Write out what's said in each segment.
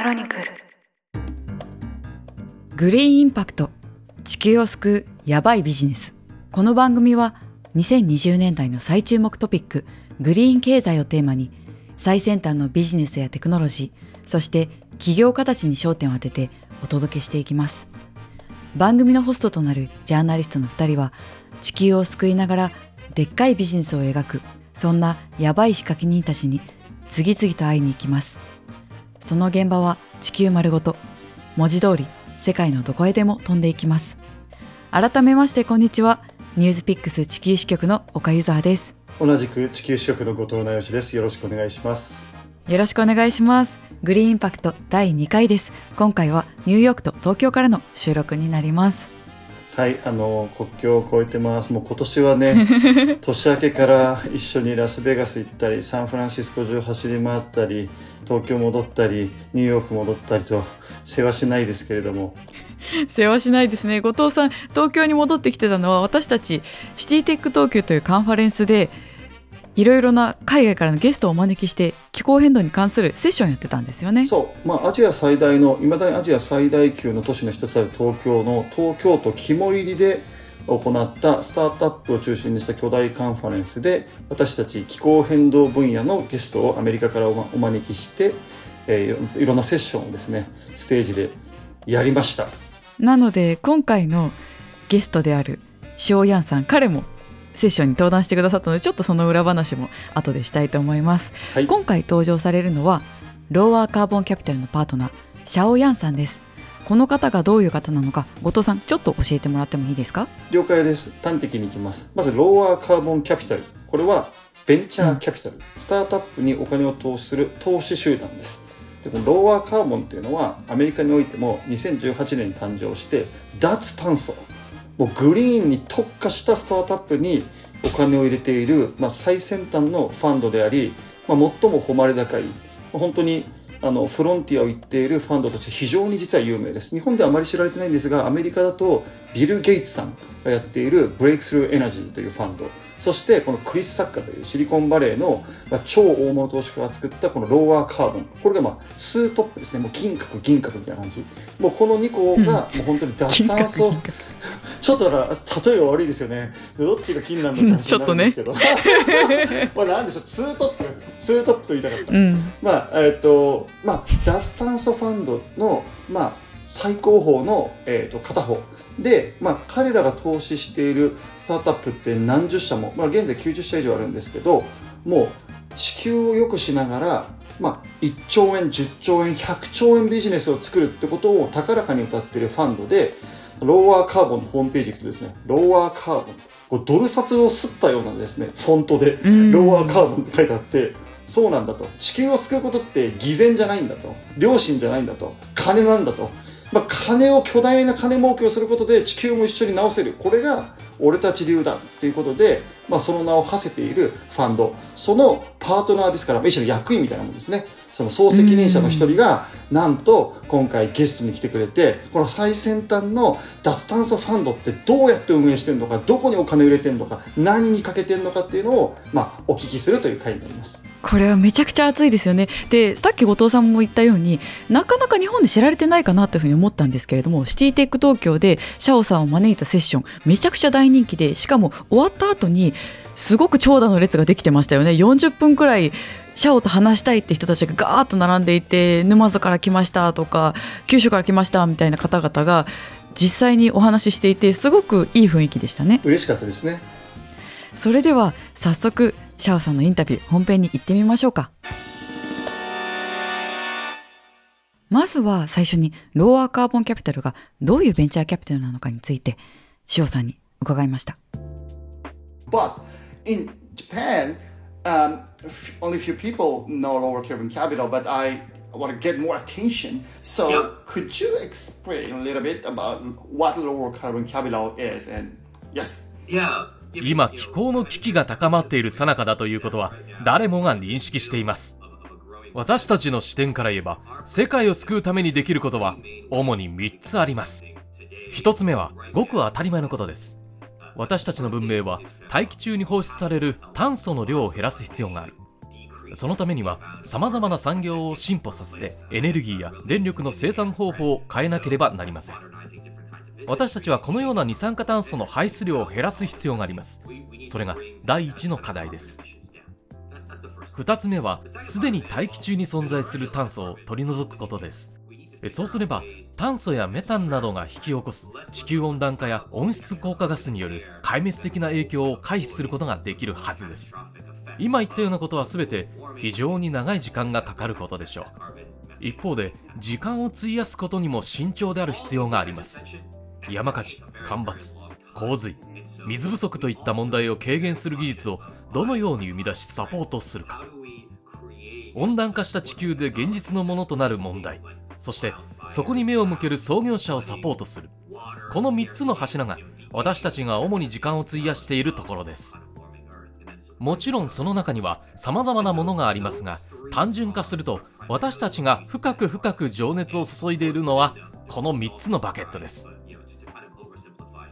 クロニクル。グリーンインパクト地球を救うヤバいビジネス。この番組は2020年代の最注目トピックグリーン経済をテーマに最先端のビジネスやテクノロジーそして起業家たちに焦点を当ててお届けしていきます。番組のホストとなるジャーナリストの2人は地球を救いながらでっかいビジネスを描くそんなヤバい仕掛け人たちに次々と会いに行きます。その現場は地球丸ごと。文字通り世界のどこへでも飛んでいきます。改めましてこんにちは。ニュースピックス地球支局の岡ゆずはです。同じく地球支局の後藤直義です。よろしくお願いします。よろしくお願いします。グリーンインパクト第2回です。今回はニューヨークと東京からの収録になります。はい、あの国境を越えてます。もう今年はね、年明けから一緒にラスベガス行ったり、サンフランシスコ中走り回ったり、東京戻ったり、ニューヨーク戻ったりと世話しないですけれども、世話しないですね。後藤さん東京に戻ってきてたのは私たちシティテック東京というカンファレンスでいろいろな海外からのゲストをお招きして気候変動に関するセッションやってたんですよね。そう、まあアジア最大の、いまだにアジア最大級の都市の一つである東京の東京都肝入りで行ったスタートアップを中心にした巨大カンファレンスで私たち気候変動分野のゲストをアメリカからお招きして、えーいろんなセッションをですねステージでやりました。なので今回のゲストであるシオヤンさん彼もセッションに登壇してくださったのでちょっとその裏話も後でしたいと思います、はい。今回登場されるのはローアーカーボンキャピタルのパートナーシャオヤンさんですこの方がどういう方なのか後藤さんちょっと教えてもらってもいいですか？了解です。端的にいきます。まずローアーカーボンキャピタル。これはベンチャーキャピタル、スタートアップにお金を投資する投資集団です。でこのローアーカーボンっていうのはアメリカにおいても2018年に誕生して脱炭素。もうグリーンに特化したスタートアップにお金を入れている、まあ、最先端のファンドであり、まあ、最も誉れ高い本当にあのフロンティアを言っているファンドとして非常に実は有名です。日本ではあまり知られてないんですがアメリカだとビル・ゲイツさんがやっているブレイクスルーエナジーというファンド。そしてこのクリス・サッカーというシリコンバレーのまあ超大物投資家が作ったこのローアーカーボン。これがまあツートップですね。もう銀閣銀閣みたいな感じ。もうこの2個がもう本当に脱炭素、銀閣。ちょっとだから例えが悪いですよね。どっちが金なんだって話になるんですけど、まあなんでしょう。ツートップツートップと言いたかった、うん。まあえっ、とまあ脱炭素ファンドのまあ最高峰の、えー、と片方。で、まあ、彼らが投資しているスタートアップって何十社も、まあ、現在90社以上あるんですけどもう地球を良くしながら、まあ、1兆円10兆円100兆円ビジネスを作るってことを高らかに歌っているファンドでローアーカーボンのホームページ行くとですねローアーカーボン。こうドル札を吸ったようなですねフォントでうん。ローアーカーボンって書いてあって、そうなんだと。地球を救うことって偽善じゃないんだと。良心じゃないんだと。金なんだと。まあ、金を、巨大な金儲けをすることで地球も一緒に直せる。これが俺たち流だっていうことで、まあ、その名を馳せているファンド。そのパートナーですから、まあ一種の役員みたいなもんですね。その総責任者の一人が、なんと今回ゲストに来てくれて、この最先端の脱炭素ファンドってどうやって運営してるのか、どこにお金を入れてるのか、何にかけてるのかっていうのを、まあ、お聞きするという回になります。これはめちゃくちゃ熱いですよね。でさっき後藤さんも言ったようになかなか日本で知られてないかなというふうに思ったんですけれどもシティテック東京でシャオさんを招いたセッションめちゃくちゃ大人気でしかも終わった後にすごく長蛇の列ができてましたよね。40分くらいシャオと話したいって人たちがガーッと並んでいて沼津から来ましたとか九州から来ましたみたいな方々が実際にお話ししていてすごくいい雰囲気でしたね。嬉しかったですね。それでは早速シャオさんのインタビュー本編に行ってみましょうかまずは最初にローアーカーボンキャピタルがどういうベンチャーキャピタルなのかについてシオさんに伺いました But in Japan, um, only few people know lower carbon capital, but I want to get more attention. So, Yeah. could you explain a little bit about what lower carbon capital is? And yes, Yeah. 今気候の危機が高まっている最中だということは誰もが認識しています。私たちの視点から言えば世界を救うためにできることは主に3つあります。1つ目はごく当たり前のことです。私たちの文明は大気中に放出される炭素の量を減らす必要がある。そのためには様々な産業を進歩させてエネルギーや電力の生産方法を変えなければなりません。私たちはこのような二酸化炭素の排出量を減らす必要があります。それが第一の課題です。2つ目はすでに大気中に存在する炭素を取り除くことです。そうすれば炭素やメタンなどが引き起こす地球温暖化や温室効果ガスによる壊滅的な影響を回避することができるはずです。今言ったようなことは全て非常に長い時間がかかることでしょう。一方で時間を費やすことにも慎重である必要があります。山火事干ばつ洪水水不足といった問題を軽減する技術をどのように生み出しサポートするか。温暖化した地球で現実のものとなる問題そしてそこに目を向ける創業者をサポートする。この3つの柱が私たちが主に時間を費やしているところです。もちろんその中には様々なものがありますが単純化すると私たちが深く深く情熱を注いでいるのはこの3つのバケットです。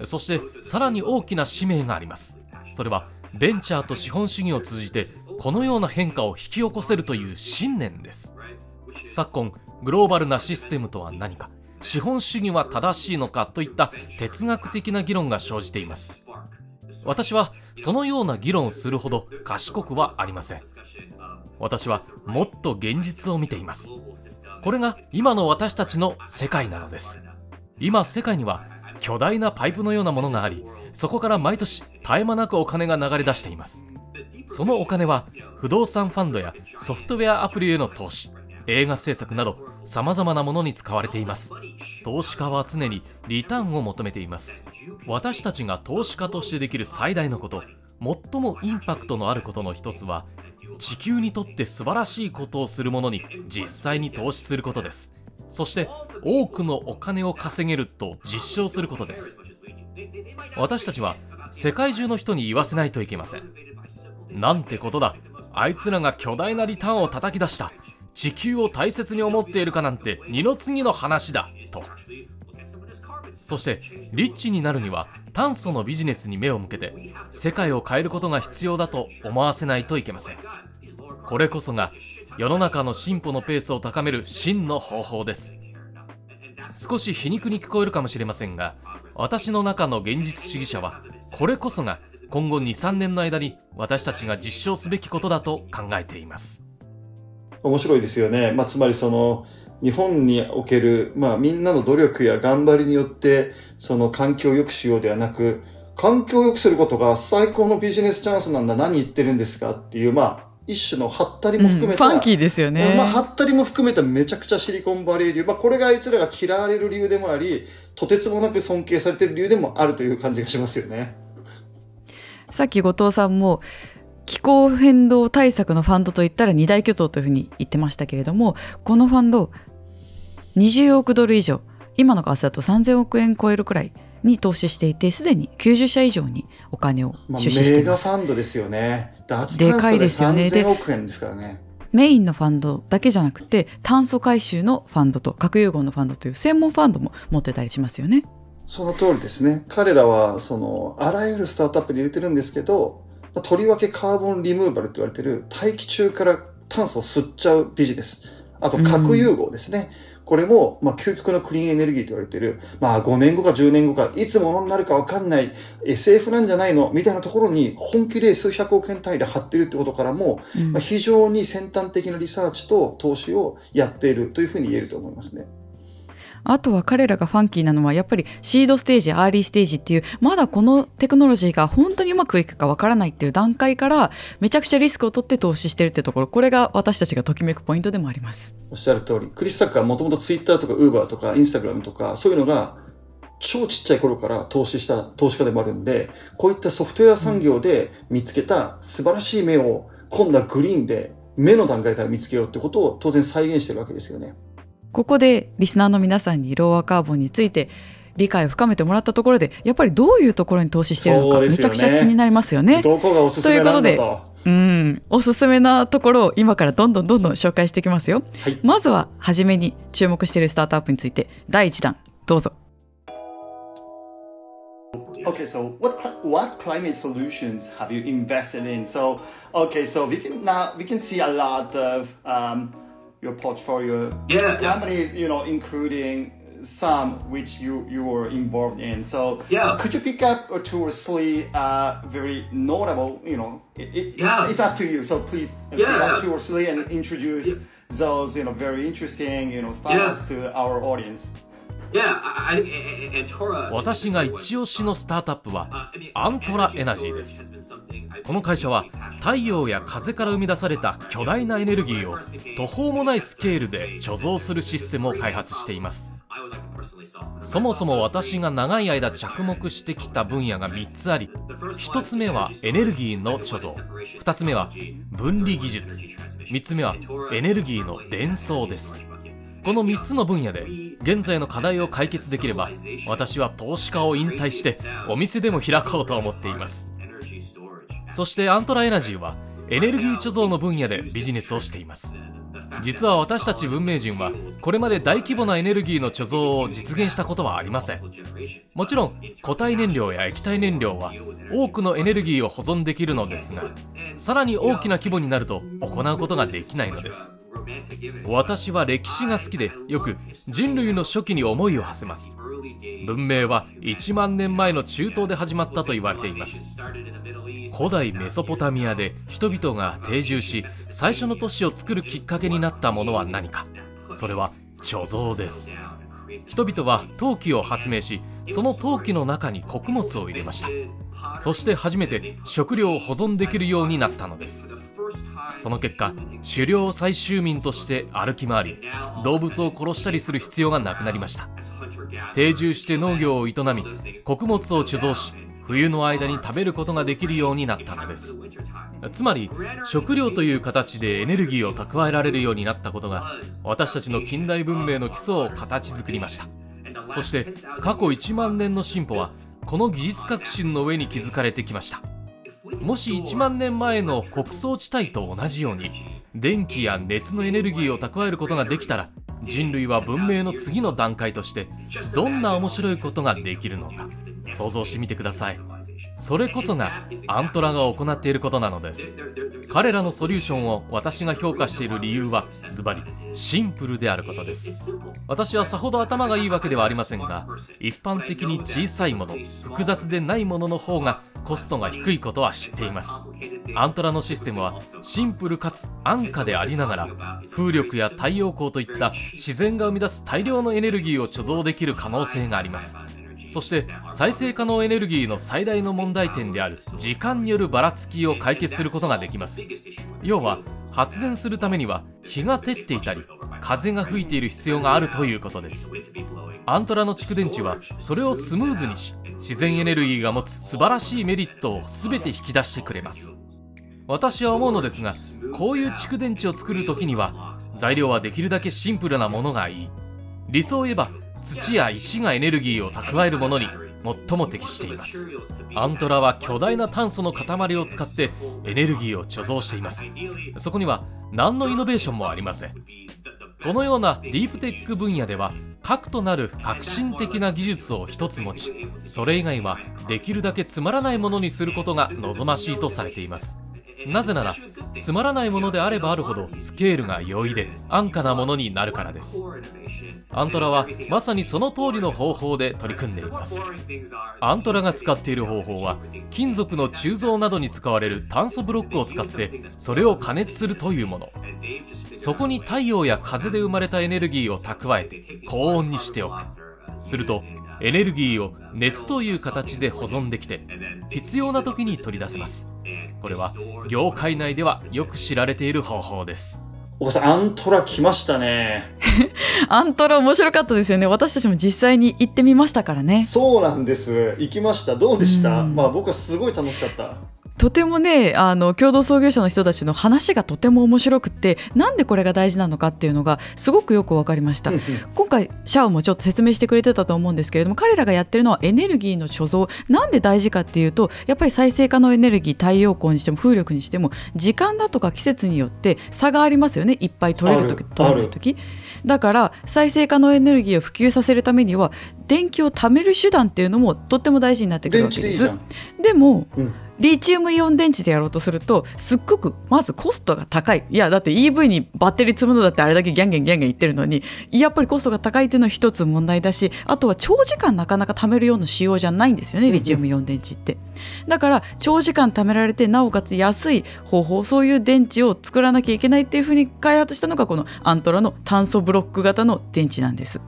そしてさらに大きな使命があります。それはベンチャーと資本主義を通じてこのような変化を引き起こせるという信念です。昨今グローバルなシステムとは何か資本主義は正しいのかといった哲学的な議論が生じています。私はそのような議論をするほど賢くはありません。私はもっと現実を見ています。これが今の私たちの世界なのです。今世界には巨大なパイプのようなものがありそこから毎年絶え間なくお金が流れ出しています。そのお金は不動産ファンドやソフトウェアアプリへの投資映画制作など様々なものに使われています。投資家は常にリターンを求めています。私たちが投資家としてできる最大のこと最もインパクトのあることの一つは地球にとって素晴らしいことをするものに実際に投資することです。そして多くのお金を稼げると実証することです。私たちは世界中の人に言わせないといけません。なんてことだ。あいつらが巨大なリターンを叩き出した。地球を大切に思っているかなんて二の次の話だ。と。そしてリッチになるには炭素のビジネスに目を向けて世界を変えることが必要だと思わせないといけません。これこそが世の中の進歩のペースを高める真の方法です。少し皮肉に聞こえるかもしれませんが私の中の現実主義者はこれこそが今後23年の間に私たちが実証すべきことだと考えています。面白いですよね。まあ、つまりその、日本における、まあ、みんなの努力や頑張りによって、その環境を良くしようではなく、環境を良くすることが最高のビジネスチャンスなんだ、何言ってるんですかっていう、まあ、一種のハったりも含めた、うん、ファンキーですよね。まあ、ハったりも含めためちゃくちゃシリコンバレー流。まあ、これがあいつらが嫌われる理由でもあり、とてつもなく尊敬されてる理由でもあるという感じがしますよね。さっき後藤さんも、気候変動対策のファンドといったら二大巨頭というふうに言ってましたけれどもこのファンド20億ドル以上今の為替だと3000億円超えるくらいに投資していてすでに90社以上にお金を出資しています、まあ、メガファンドですよねで3000億円ですからねメインのファンドだけじゃなくて炭素回収のファンドと核融合のファンドという専門ファンドも持ってたりしますよねその通りですね彼らはそのあらゆるスタートアップに入れてるんですけどとりわけカーボンリムーバルって言われてる大気中から炭素を吸っちゃうビジネス。あと核融合ですね。うん、これも、まあ、究極のクリーンエネルギーと言われてる、まあ、5年後か10年後か、いつものになるかわかんない SF なんじゃないのみたいなところに本気で数百億円単位で張ってるってことからも、うん、まあ、非常に先端的なリサーチと投資をやっているというふうに言えると思いますね。あとは彼らがファンキーなのはやっぱりシードステージアーリーステージっていうまだこのテクノロジーが本当にうまくいくかわからないっていう段階からめちゃくちゃリスクを取って投資してるってところこれが私たちがときめくポイントでもありますおっしゃる通りクリス・サッカーもともとツイッターとかウーバーとかインスタグラムとかそういうのが超ちっちゃい頃から投資した投資家でもあるんでこういったソフトウェア産業で見つけた素晴らしい目を今度はグリーンで目の段階から見つけようってことを当然再現してるわけですよね。ここでリスナーの皆さんにローアカーボンについて理解を深めてもらったところでやっぱりどういうところに投資しているのか、めちゃくちゃ気になりますよね。どこがおすすめなんだとうん、おすすめなところを今からどんどんどんどん紹介していきますよ。はい、まずは初めに注目しているスタートアップについて第1弾どうぞ。Okay, so what what climate solutions have you invested in? So okay, so we can now we can see a lot of um, your portfolio Yeah, yeah. companies, you know, including some which you you were involved in. So Yeah. could you pick up or two or three uh, very notable? You know, it, it, Yeah. it's up to you. So please pick Yeah, up yeah. two or three and introduce those you know very interesting you know startups to our audience. 私が一押しのスタートアップはアントラエナジーです。この会社は太陽や風から生み出された巨大なエネルギーを途方もないスケールで貯蔵するシステムを開発しています。そもそも私が長い間着目してきた分野が3つあり。1つ目はエネルギーの貯蔵。2つ目は分離技術。3つ目はエネルギーの伝送です。この3つの分野で現在の課題を解決できれば私は投資家を引退してお店でも開こうと思っています。そしてアントラエナジーはエネルギー貯蔵の分野でビジネスをしています。実は私たち文明人はこれまで大規模なエネルギーの貯蔵を実現したことはありません。もちろん固体燃料や液体燃料は多くのエネルギーを保存できるのですがさらに大きな規模になると行うことができないのです。私は歴史が好きでよく人類の初期に思いを馳せます。文明は1万年前の中東で始まったと言われています。古代メソポタミアで人々が定住し最初の都市を作るきっかけになったものは何か。それは貯蔵です。人々は陶器を発明しその陶器の中に穀物を入れました。そして初めて食料を保存できるようになったのです。その結果狩猟採集民として歩き回り動物を殺したりする必要がなくなりました。定住して農業を営み穀物を貯蔵し冬の間に食べることができるようになったのです。つまり食料という形でエネルギーを蓄えられるようになったことが私たちの近代文明の基礎を形作りました。そして過去1万年の進歩はこの技術革新の上に築かれてきました。もし1万年前の穀倉地帯と同じように電気や熱のエネルギーを蓄えることができたら人類は文明の次の段階としてどんな面白いことができるのか想像してみてください。それこそがアントラが行っていることなのです。彼らのソリューションを私が評価している理由はズバリシンプルであることです。私はさほど頭がいいわけではありませんが一般的に小さいもの複雑でないものの方がコストが低いことは知っています。アントラのシステムはシンプルかつ安価でありながら風力や太陽光といった自然が生み出す大量のエネルギーを貯蔵できる可能性があります。そして再生可能エネルギーの最大の問題点である時間によるばらつきを解決することができます。要は発電するためには日が照っていたり風が吹いている必要があるということです。アントラの蓄電池はそれをスムーズにし自然エネルギーが持つ素晴らしいメリットを全て引き出してくれます。私は思うのですがこういう蓄電池を作る時には材料はできるだけシンプルなものがいい。理想を言えば土や石がエネルギーを蓄えるものに最も適しています。アントラは巨大な炭素の塊を使ってエネルギーを貯蔵しています。そこには何のイノベーションもありません。このようなディープテック分野では核となる革新的な技術を一つ持ちそれ以外はできるだけつまらないものにすることが望ましいとされています。なぜならつまらないものであればあるほどスケールが容易で安価なものになるからです。アントラはまさにその通りの方法で取り組んでいます。アントラが使っている方法は金属の鋳造などに使われる炭素ブロックを使ってそれを加熱するというもの。そこに太陽や風で生まれたエネルギーを蓄えて高温にしておく。するとエネルギーを熱という形で保存できて必要な時に取り出せます。これは業界内ではよく知られている方法ですおばさん、アントラ来ましたね。アントラ面白かったですよね。私たちも実際に行ってみましたからね。そうなんです。行きました。どうでした？うんまあ僕はすごい楽しかった。とてもねあの共同創業者の人たちの話がとても面白くってなんでこれが大事なのかっていうのがすごくよく分かりました。うんうん。今回シャオもちょっと説明してくれてたと思うんですけれども彼らがやってるのはエネルギーの貯蔵。なんで大事かっていうとやっぱり再生可能エネルギー太陽光にしても風力にしても時間だとか季節によって差がありますよね。いっぱい取れる時取れない時。だから再生可能エネルギーを普及させるためには電気を貯める手段っていうのもとっても大事になってくる電わけです。でも、うんリチウムイオン電池でやろうとするとすっごくまずコストが高いいやだって EV にバッテリー積むのだってあれだけギャンギャンギャンギャン言ってるのにやっぱりコストが高いっていうのは一つ問題だしあとは長時間なかなか貯めるような仕様じゃないんですよねリチウムイオン電池って。だから長時間貯められてなおかつ安い方法そういう電池を作らなきゃいけないっていうふうに開発したのがこのアントラの炭素ブロック型の電池なんです。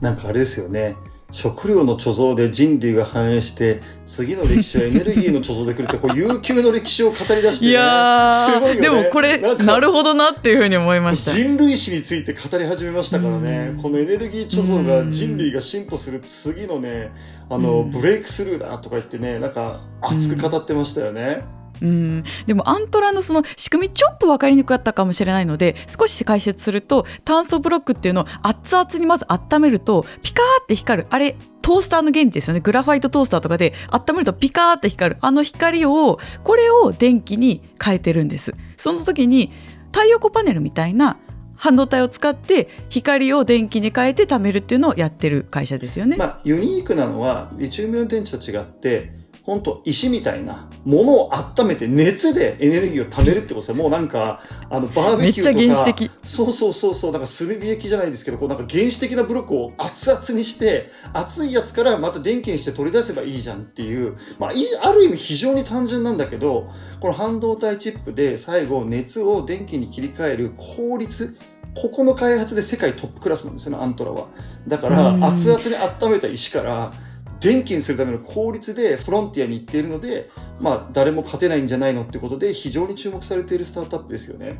なんかあれですよね。食料の貯蔵で人類が繁栄して、次の歴史はエネルギーの貯蔵で来るって、こう悠久の歴史を語り出してね。いやすごいよね。でもこれなるほどなっていうふうに思いました。人類史について語り始めましたからね、うんこのエネルギー貯蔵が人類が進歩する次のね、あの、うんブレイクスルーだとか言ってね、なんか熱く語ってましたよね。うん、でもアントラのその仕組みちょっと分かりにくかったかもしれないので少し解説すると炭素ブロックっていうのを熱々にまず温めるとピカーって光る。あれトースターの原理ですよね。グラファイトトースターとかで温めるとピカーって光る。あの光をこれを電気に変えてるんですその時に太陽光パネルみたいな半導体を使って光を電気に変えて貯めるっていうのをやってる会社ですよね。まあ、ユニークなのは、リチウムイオン電池と違って、本当石みたいなものを温めて熱でエネルギーを貯めるってことですよ。もうなんか、あの、バーベキューとか。めっちゃ原始的そうそうそうそう、なんか炭火焼きじゃないですけど、こうなんか原始的なブロックを熱々にして、熱いやつからまた電気にして取り出せばいいじゃんっていう、まあ、いある意味非常に単純なんだけど、この半導体チップで最後熱を電気に切り替える効率、ここの開発で世界トップクラスなんですよね、アントラは。だからう、ん熱々に温めた石から、電気にするための効率でフロンティアに行っているので、まあ、誰も勝てないんじゃないのってことで、非常に注目されているスタートアップですよね。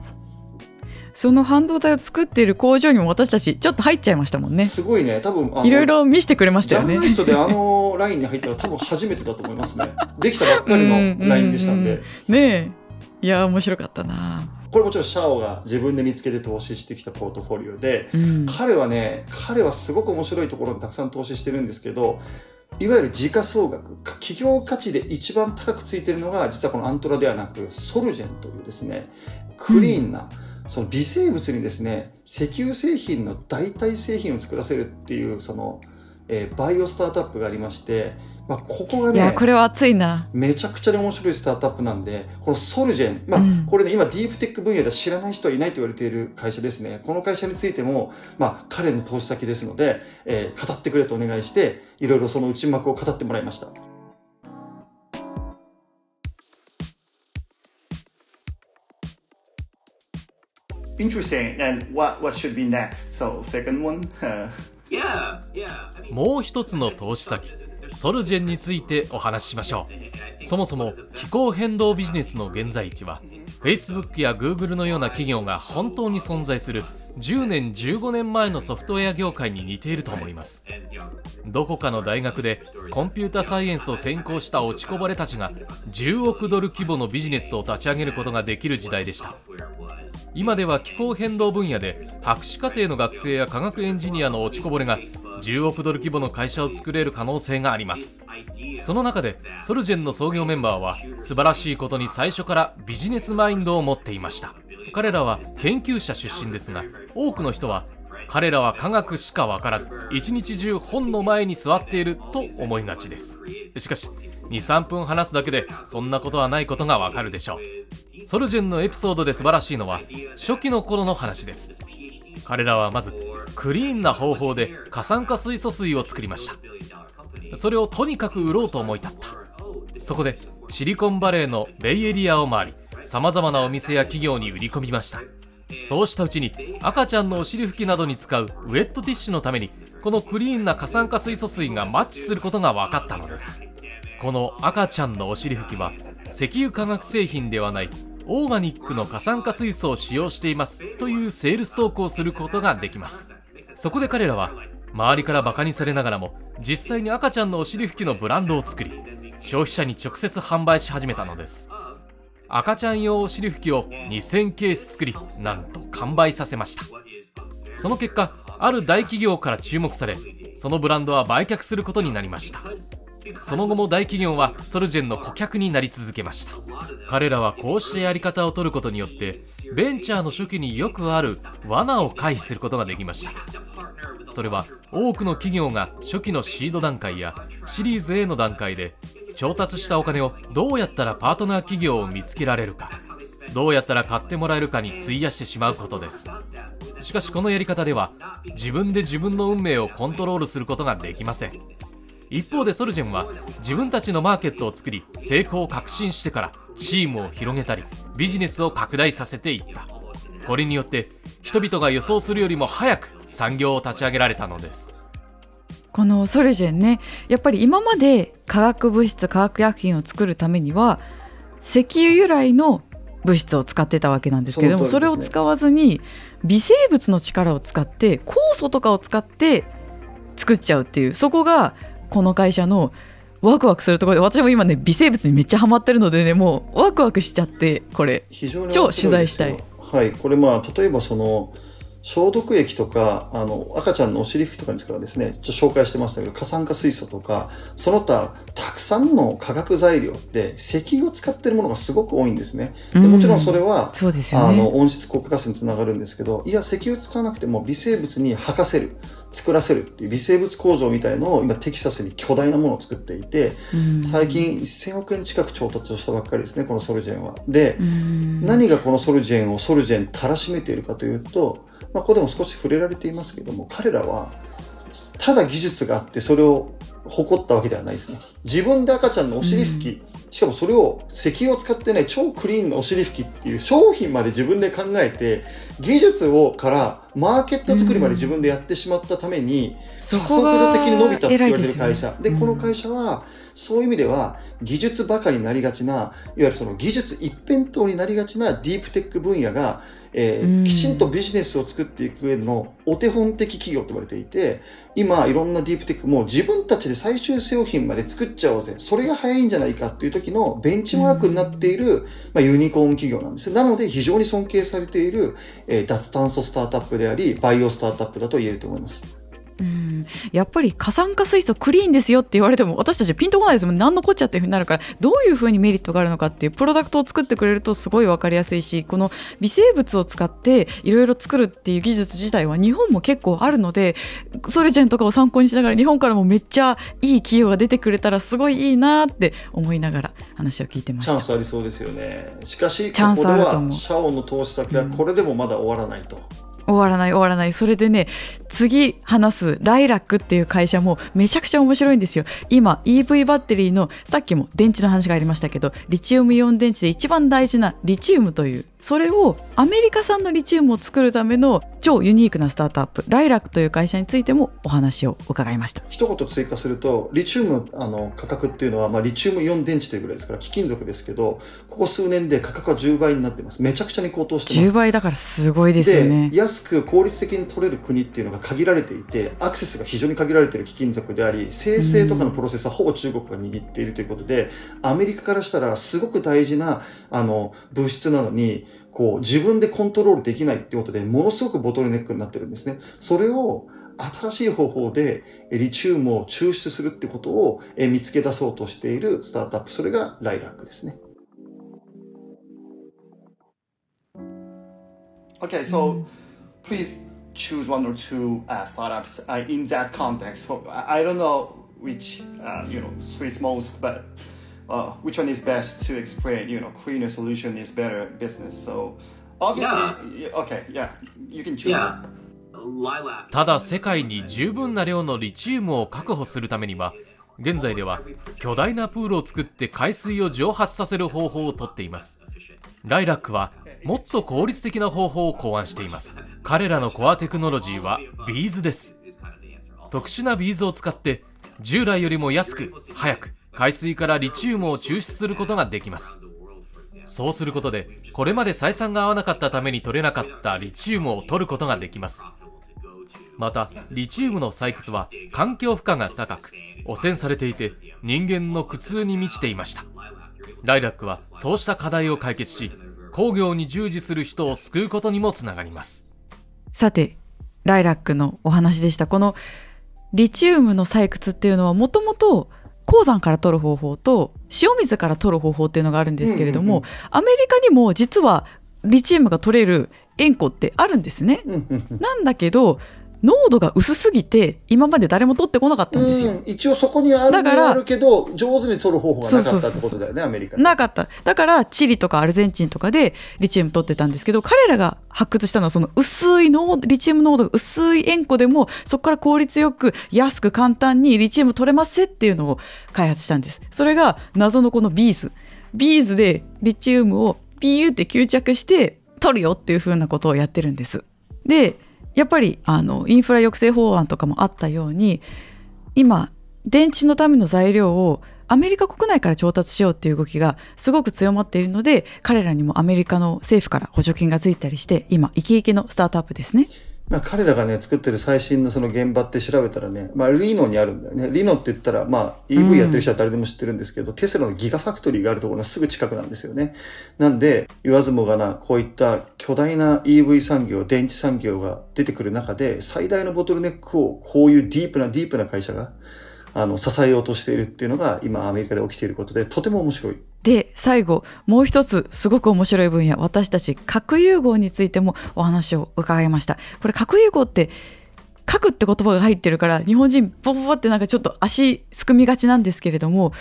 その半導体を作っている工場にも私たちちょっと入っちゃいましたもんね。すごいね、多分、いろいろ見せてくれましたよねジャーナ。リストであのラインに入ったら多分初めてだと思いますね。できたばっかりのラインでしたんで。ねえ。いや、面白かったな。これもちろんシャオが自分で見つけて投資してきたポートフォリオで、うん。彼はね、彼はすごく面白いところにたくさん投資してるんですけど、いわゆる時価総額、企業価値で一番高くついてるのが、実はこのアントラではなく、ソルジェンというですね、クリーンな、その微生物にですね、石油製品の代替製品を作らせるっていう、その、えーバイオスタートアップがありまして、まあ、ここがね、いや、これは熱いな。めちゃくちゃに面白いスタートアップなんで、このソルジェン、まあうん、これね、今ディープテック分野で知らない人はいないと言われている会社ですね。この会社についても、まあ、彼の投資先ですので、えー語ってくれとお願いして、いろいろその内幕を語ってもらいました。Interesting. And what what should be next? So second one? もう一つの投資先ソルジェンについてお話ししましょう。そもそも気候変動ビジネスの現在地は Facebook や Google のような企業が本当に存在する10年15年前のソフトウェア業界に似ていると思います。どこかの大学でコンピュータサイエンスを専攻した落ちこぼれたちが10億ドル規模のビジネスを立ち上げることができる時代でした。今では気候変動分野で博士課程の学生や科学エンジニアの落ちこぼれが10億ドル規模の会社を作れる可能性があります。その中でソルジェンの創業メンバーは素晴らしいことに最初からビジネスマインドを持っていました。彼らは研究者出身ですが多くの人は彼らは科学しか分からず一日中本の前に座っていると思いがちです。しかし23分話すだけでそんなことはないことがわかるでしょう。ソルジェンのエピソードで素晴らしいのは初期の頃の話です。彼らはまずクリーンな方法で過酸化水素水を作りました。それをとにかく売ろうと思い立った。そこでシリコンバレーのベイエリアを回り様々なお店や企業に売り込みました。そうしたうちに赤ちゃんのお尻拭きなどに使うウェットティッシュのためにこのクリーンな過酸化水素水がマッチすることが分かったのです。この赤ちゃんのお尻拭きは石油化学製品ではないオーガニックの過酸化水素を使用していますというセールストークをすることができます。そこで彼らは周りからバカにされながらも実際に赤ちゃんのお尻拭きのブランドを作り消費者に直接販売し始めたのです。赤ちゃん用お尻拭きを2000ケース作りなんと完売させました。その結果ある大企業から注目されそのブランドは売却することになりました。その後も大企業はソルジェンの顧客になり続けました。彼らはこうしたやり方を取ることによってベンチャーの初期によくある罠を回避することができました。それは多くの企業が初期のシード段階やシリーズ A の段階で調達したお金をどうやったらパートナー企業を見つけられるかどうやったら買ってもらえるかに費やしてしまうことです。しかしこのやり方では自分で自分の運命をコントロールすることができません。一方でソルジェンは自分たちのマーケットを作り成功を確信してからチームを広げたりビジネスを拡大させていった。これによって人々が予想するよりも早く産業を立ち上げられたのです。このソルジェンねやっぱり今まで化学物質化学薬品を作るためには石油由来の物質を使ってたわけなんですけどもそ,、ね。れを使わずに微生物の力を使って酵素とかを使って作っちゃうっていうそこがこの会社のワクワクするところで私も今ね微生物にめっちゃハマってるのでねもうワクワクしちゃってこれ。非常に超取材したいはい、これまあ、例えばその、消毒液とか、あの、赤ちゃんのお尻拭きとかに使うですね、ちょっと紹介してましたけど、過酸化水素とか、その他、たくさんの化学材料って、石油を使ってるものがすごく多いんですね。でもちろんそれは、そうね。あの、温室効果ガスにつながるんですけど、いや、石油使わなくても微生物に吐かせる、作らせるっていう微生物工場みたいのを今テキサスに巨大なものを作っていて、うん最近1000億円近く調達をしたばっかりですね、このソルジェンは。で、うん何がこのソルジェンをソルジェンたらしめているかというと、まあ、ここでも少し触れられていますけども、彼らは、ただ技術があってそれを誇ったわけではないですね。自分で赤ちゃんのお尻拭き、しかもそれを石油を使ってない超クリーンなお尻拭きっていう商品まで自分で考えて、技術をからマーケット作りまで自分でやってしまったために、加速度的に伸びたって言われてる会社。で、うんこの会社は、そういう意味では、技術ばかりになりがちな、いわゆるその技術一辺倒になりがちなディープテック分野が、えーうんきちんとビジネスを作っていく上でのお手本的企業と言われていて、今いろんなディープテックも自分たちで最終製品まで作っちゃおうぜ。それが早いんじゃないかっていう時のベンチマークになっている、まあ、ユニコーン企業なんです。なので非常に尊敬されている、えー脱炭素スタートアップであり、バイオスタートアップだと言えると思います。うん。やっぱり過酸化水素クリーンですよって言われても私たちピンとこないですもん何のこっちゃっていうふうになるから。どういうふうにメリットがあるのかっていうプロダクトを作ってくれるとすごい分かりやすいしこの微生物を使っていろいろ作るっていう技術自体は日本も結構あるのでソルジェンとかを参考にしながら日本からもめっちゃいい企業が出てくれたらすごいいいなって思いながら話を聞いてました。チャンスありそうですよね。しかし、チャンここでスあると思う。は、シャオの投資先はこれでもまだ終わらないと。終わらない終わらない。それでね次話すライラックっていう会社もめちゃくちゃ面白いんですよ。今 EV バッテリーのさっきも電池の話がありましたけどリチウムイオン電池で一番大事なリチウムというそれをアメリカ産のリチウムを作るための超ユニークなスタートアップライラックという会社についてもお話を伺いました一言追加すると、リチウムあの価格っていうのは、まあ、リチウムイオン電池というぐらいですから、貴金属ですけど、ここ数年で価格は10倍になってます。めちゃくちゃに高騰してます10。倍だからすごいですよね安く効率的に取れる国っていうのが限られていて、アクセスが非常に限られている貴金属であり、生成とかのプロセスはほぼ中国が握っているということで、アメリカからしたらすごく大事な、あの、物質なのに、こう、自分でコントロールできないってことで、ものすごくボトルネックになってるんですね。それを、新しい方法でリチウムを抽出するってことを見つけ出そうとしているスタートアップ。それがライラックですね。Okay, so please choose one or two uh, startups uh, in that context. I don't know which uh, you know suits most, but uh, which one is best to explain? You know, cleaner solution is better business. So obviously, y- okay, yeah, you can choose. Yeah. Lilac. ただ世界に十分な量のリチウムを確保するためには現在では巨大なプールを作って海水を蒸発させる方法をとっていますライラックはもっと効率的な方法を考案しています彼らのコアテクノロジーはビーズです特殊なビーズを使って従来よりも安く早く海水からリチウムを抽出することができます。そうすることでこれまで採算が合わなかったために取れなかったリチウムを取ることができます。またリチウムの採掘は環境負荷が高く汚染されていて人間の苦痛に満ちていました。ライラックはそうした課題を解決し工業に従事する人を救うことにもつながります。さてライラックのお話でした。このリチウムの採掘っていうのはもともと鉱山から取る方法と塩水から取る方法っていうのがあるんですけれども、うんうんアメリカにも実はリチウムが取れる塩湖ってあるんですね。うんうんうんなんだけど濃度が薄すぎて今まで誰も取ってこなかったんですよ。うん一応そこにあるあるけど上手に取る方法がなかったってことだよねアメリカになかった。だから、チリとかアルゼンチンとかでリチウム取ってたんですけど、彼らが発掘したのは、その薄い濃リチウム濃度が薄い塩湖でも、そこから効率よく、安く簡単にリチウム取れますっていうのを開発したんです。それが謎のこのビーズ。ビーズでリチウムをピューって吸着して取るよっていう風なことをやってるんです。で、やっぱりあのインフラ抑制法案とかもあったように、今電池のための材料をアメリカ国内から調達しようっていう動きがすごく強まっているので彼らにもアメリカの政府から補助金がついたりして今イケイケのスタートアップですね。まあ、彼らがね、作ってる最新のその現場って調べたらね、まあ、リノにあるんだよね。リノって言ったら、まあ、EV やってる人は誰でも知ってるんですけど、テスラのギガファクトリーがあるところのすぐ近くなんですよね。なんで、言わずもがな、こういった巨大な EV 産業、電池産業が出てくる中で、最大のボトルネックを、こういうディープなディープな会社が、あの、支えようとしているっていうのが、今アメリカで起きていることで、とても面白い。で最後もう一つすごく面白い分野私たち核融合についてもお話を伺いましたこれ核融合って核って言葉が入ってるから日本人ポポポってなんかちょっと足すくみがちなんですけれども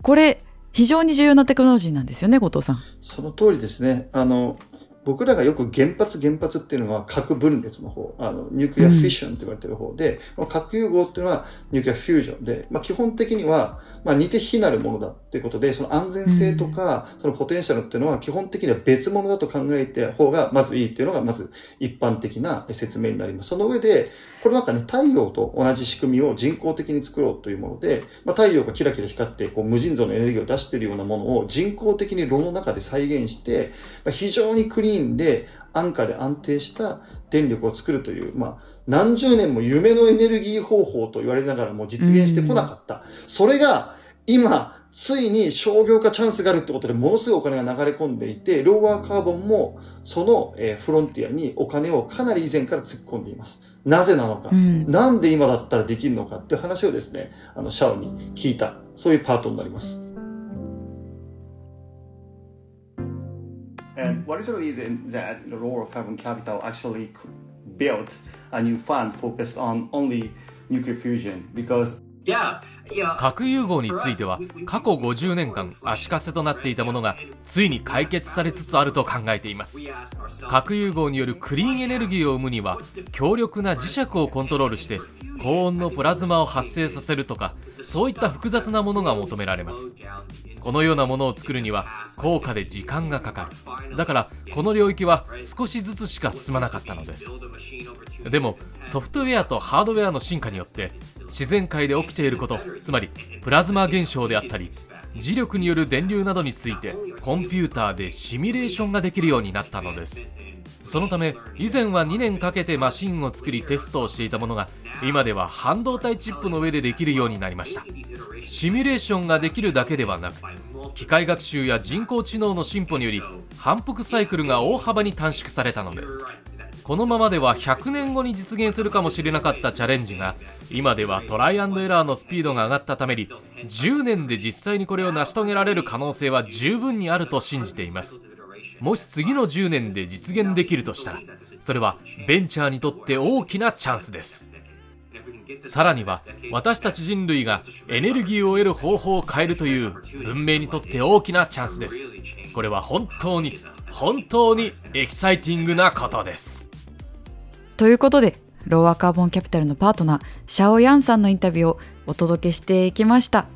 これ非常に重要なテクノロジーなんですよね後藤さん。その通りですね。あの、僕らがよく原発原発っていうのは核分裂の方、あの、ニュークリアフィッションと言われてる方で、核融合っていうのはニュークリアフュージョンで、まあ基本的には、まあ似て非なるものだっていうことで、その安全性とか、そのポテンシャルっていうのは基本的には別物だと考えて方がまずいいっていうのがまず一般的な説明になります。その上で、これなんかね、太陽と同じ仕組みを人工的に作ろうというもので、まあ太陽がキラキラ光ってこう無尽蔵のエネルギーを出しているようなものを人工的に炉の中で再現して、まあ非常にクリーンで安価で安定した電力を作るという、まあ、何十年も夢のエネルギー方法と言われながらも実現してこなかった。それが、今、ついに商業化チャンスがあるってことでものすごいお金が流れ込んでいて、ローワーカーボンもその、えーフロンティアにお金をかなり以前から突っ込んでいます。なぜなのか、うんなんで今だったらできるのかっていう話をですね、あの、シャオに聞いた、そういうパートになります。And what is the reason that the Royal Carbon Capital actually built a new fund focused on only nuclear fusion? Because. 核融合については過去50年間足かせとなっていたものがついに解決されつつあると考えています核融合によるクリーンエネルギーを生むには強力な磁石をコントロールして高温のプラズマを発生させるとかそういった複雑なものが求められますこのようなものを作るには高価で時間がかかる。だからこの領域は少しずつしか進まなかったのです。でもソフトウェアとハードウェアの進化によって自然界で起きていることつまりプラズマ現象であったり磁力による電流などについてコンピューターでシミュレーションができるようになったのです。そのため以前は2年かけてマシンを作りテストをしていたものが今では半導体チップの上でできるようになりました。シミュレーションができるだけではなく機械学習や人工知能の進歩により反復サイクルが大幅に短縮されたのです。このままでは100年後に実現するかもしれなかったチャレンジが今ではトライアンドエラーのスピードが上がったために10年で実際にこれを成し遂げられる可能性は十分にあると信じています。もし次の10年で実現できるとしたらそれはベンチャーにとって大きなチャンスです。さらには私たち人類がエネルギーを得る方法を変えるという文明にとって大きなチャンスです。これは本当に本当にエキサイティングなことです。ということでローアカーボンキャピタルのパートナーシャオヤンさんのインタビューをお届けしていきました。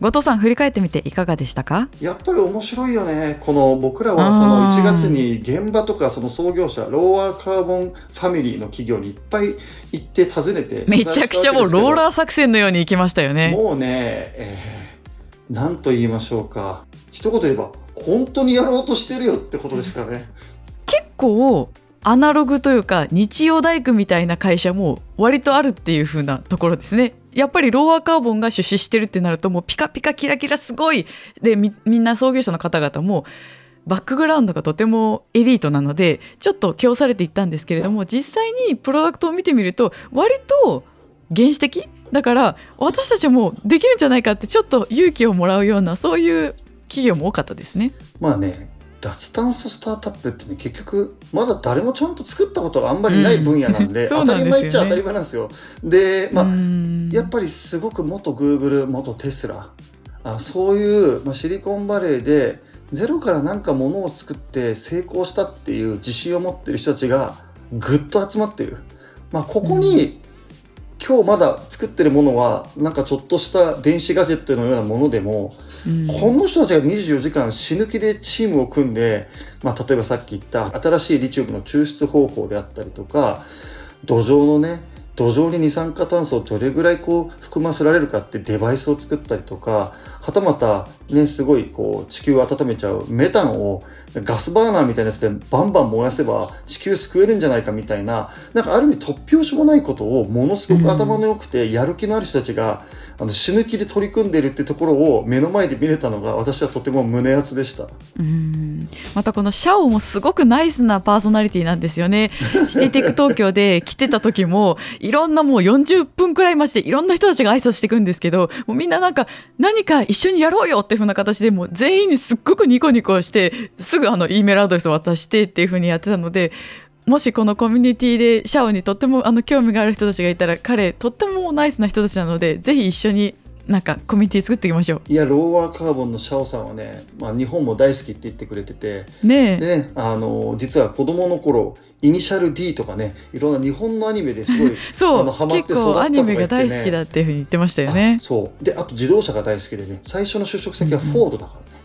後藤さん振り返ってみていかがでしたか？やっぱり面白いよね。この僕らはそのうん1月に現場とかその創業者、ローワーカーボンファミリーの企業にいっぱい行って訪ねて、めちゃくちゃもうローラー作戦のように行きましたよねもうね、えー、なんと言いましょうか。一言で言えば、本当にやろうとしてるよってことですかね。結構アナログというか日曜大工みたいな会社も割とあるっていう風なところですねやっぱりローアーカーボンが出資してるってなるともうピカピカキラキラすごいでみんな創業者の方々もバックグラウンドがとてもエリートなのでちょっと気をされていったんですけれども実際にプロダクトを見てみると割と原始的だから私たちもできるんじゃないかってちょっと勇気をもらうようなそういう企業も多かったですね。まあね脱炭素スタートアップってね結局まだ誰もちゃんと作ったことがあんまりない分野なんで、うんなんですよね。り前っちゃ当たり前なんですよ。でまあうん。やっぱりすごく元グーグル元テスラあそういう、まあ、シリコンバレーでゼロから何かものを作って成功したっていう自信を持ってる人たちがぐっと集まってる、まあ、ここに、今日まだ作ってるものはなんかちょっとした電子ガジェットのようなものでも、この人たちが24時間死ぬ気でチームを組んで、まあ、例えばさっき言った新しいリチウムの抽出方法であったりとか土壌のね土壌に二酸化炭素をどれぐらいこう含ませられるかってデバイスを作ったりとかはたまたねすごいこう地球を温めちゃうメタンをガスバーナーみたいなやつでバンバン燃やせば地球救えるんじゃないかみたいななんかある意味突拍子もないことをものすごく頭の良くてやる気のある人たちが、あの死ぬ気で取り組んでいるってところを目の前で見れたのが私はとても胸熱でした。うんまたこのシャオもすごくナイスなパーソナリティなんですよね。シティテック東京で来てた時もいろんなもう40分くらい待ちでいろんな人たちが挨拶してくるんですけどもうみんななんか何か一緒にやろうよっていうふうな形でもう全員にすっごくニコニコしてすぐあの E メールアドレスを渡してっていうふうにやってたのでもしこのコミュニティでシャオにとってもあの興味がある人たちがいたら彼とってもナイスな人たちなのでぜひ一緒になんかコミュニティ作っていきましょいやローワーカーボンのシャオさんはね、まあ、日本も大好きって言ってくれてて。う。ねえ。でね、あの実は子供の頃イニシャル D とかねいろんな日本のアニメですごい そう。あのハマって育ったとかね。ニメが大好きだっていうふうに言ってましたよね。あ。そう。であと自動車が大好きでね。最初の就職先はフォードだからね。うん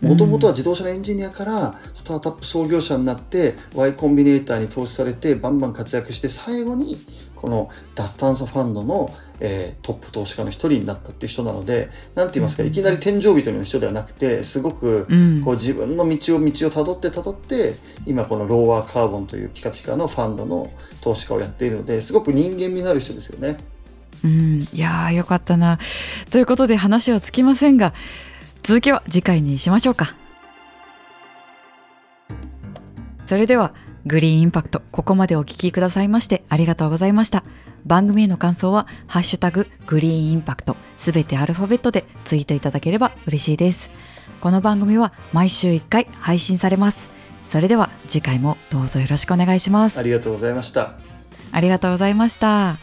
もともとは自動車のエンジニアからスタートアップ創業者になって Y コンビネーターに投資されてバンバン活躍して最後にこの脱炭素ファンドの、えートップ投資家の一人になったっていう人なのでなんて言いますかいきなり天井人の人ではなくてすごくうんこう自分の道を道をたどってたどって今このローワーカーボンというピカピカのファンドの投資家をやっているのですごく人間味のある人ですよね。うん、いやーよかったな。ということで話はつきませんが続きは次回にしましょうか。それではグリーンインパクトここまでお聞きくださいましてありがとうございました。番組への感想は「ハッシュタググリーンインパクト」すべてアルファベットでツイートいただければ嬉しいです。この番組は毎週1回配信されます。それでは次回もどうぞよろしくお願いします。ありがとうございました。ありがとうございました。